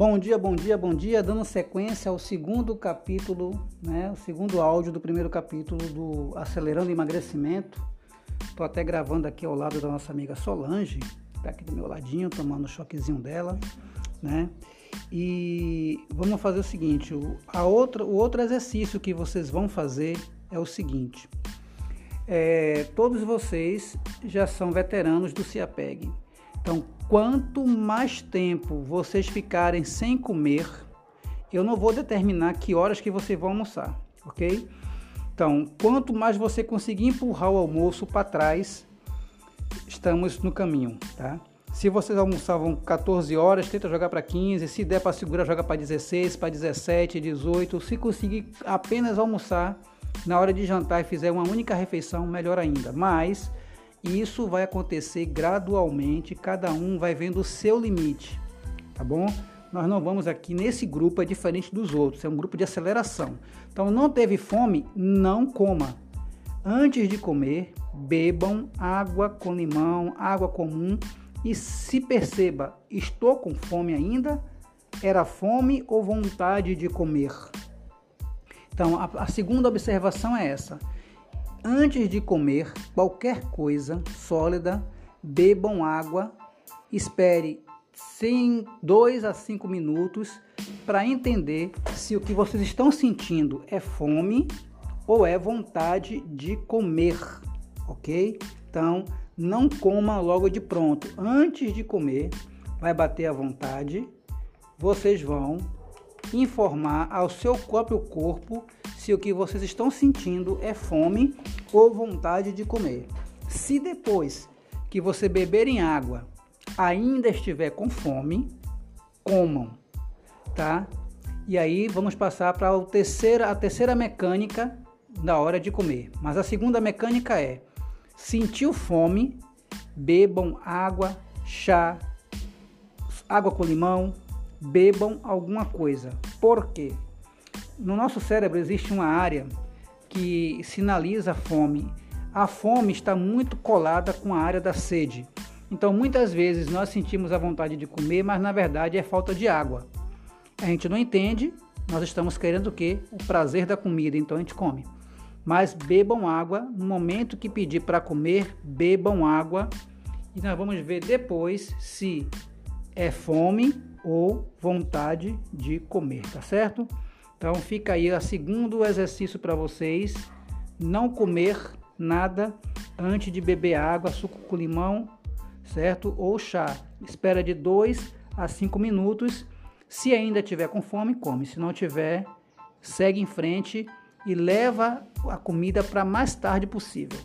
Bom dia, bom dia, bom dia. Dando sequência ao segundo capítulo, né? O segundo áudio do primeiro capítulo do Acelerando Emagrecimento. Estou até gravando aqui ao lado da nossa amiga Solange, que tá aqui do meu ladinho, tomando o choquezinho dela, né? E vamos fazer o seguinte: o, a outra, o outro exercício que vocês vão fazer é o seguinte. É, todos vocês já são veteranos do CIAPEG. Então, quanto mais tempo vocês ficarem sem comer, eu não vou determinar que horas que vocês vão almoçar, ok? Então, quanto mais você conseguir empurrar o almoço para trás, estamos no caminho, tá? Se vocês almoçavam 14 horas, tenta jogar para 15. Se der para segurar, joga para 16, para 17, 18. Se conseguir apenas almoçar na hora de jantar e fizer uma única refeição, melhor ainda. Mas isso vai acontecer gradualmente, cada um vai vendo o seu limite, tá bom? Nós não vamos aqui nesse grupo é diferente dos outros, é um grupo de aceleração. Então não teve fome, não coma. Antes de comer, bebam água com limão, água comum e se perceba, estou com fome ainda? Era fome ou vontade de comer? Então a, a segunda observação é essa Antes de comer qualquer coisa sólida, bebam água, espere 2 a 5 minutos para entender se o que vocês estão sentindo é fome ou é vontade de comer, ok? Então, não coma logo de pronto. Antes de comer, vai bater a vontade, vocês vão informar ao seu próprio corpo se o que vocês estão sentindo é fome ou vontade de comer. Se depois que você beberem água ainda estiver com fome, comam, tá? E aí vamos passar para a terceira, a terceira mecânica da hora de comer. Mas a segunda mecânica é: sentiu fome, bebam água, chá, água com limão, bebam alguma coisa. Por quê? No nosso cérebro existe uma área que sinaliza a fome. A fome está muito colada com a área da sede. Então, muitas vezes nós sentimos a vontade de comer, mas na verdade é falta de água. A gente não entende, nós estamos querendo o quê? O prazer da comida, então a gente come. Mas bebam água, no momento que pedir para comer, bebam água e nós vamos ver depois se é fome ou vontade de comer, tá certo? Então fica aí o segundo exercício para vocês: não comer nada antes de beber água, suco com limão, certo? Ou chá. Espera de 2 a 5 minutos. Se ainda tiver com fome, come. Se não tiver, segue em frente e leva a comida para mais tarde possível.